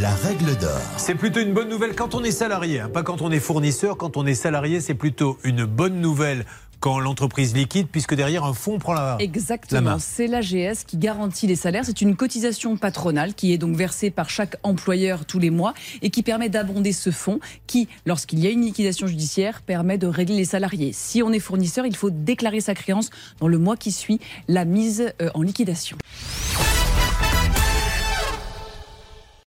la règle d'or. C'est plutôt une bonne nouvelle quand on est salarié, hein. pas quand on est fournisseur. Quand on est salarié, c'est plutôt une bonne nouvelle quand l'entreprise liquide, puisque derrière un fonds prend la, Exactement, c'est l'AGS qui garantit les salaires. C'est une cotisation patronale qui est donc versée par chaque employeur tous les mois et qui permet d'abonder ce fonds qui, lorsqu'il y a une liquidation judiciaire, permet de régler les salariés. Si on est fournisseur, il faut déclarer sa créance dans le mois qui suit la mise euh, en liquidation.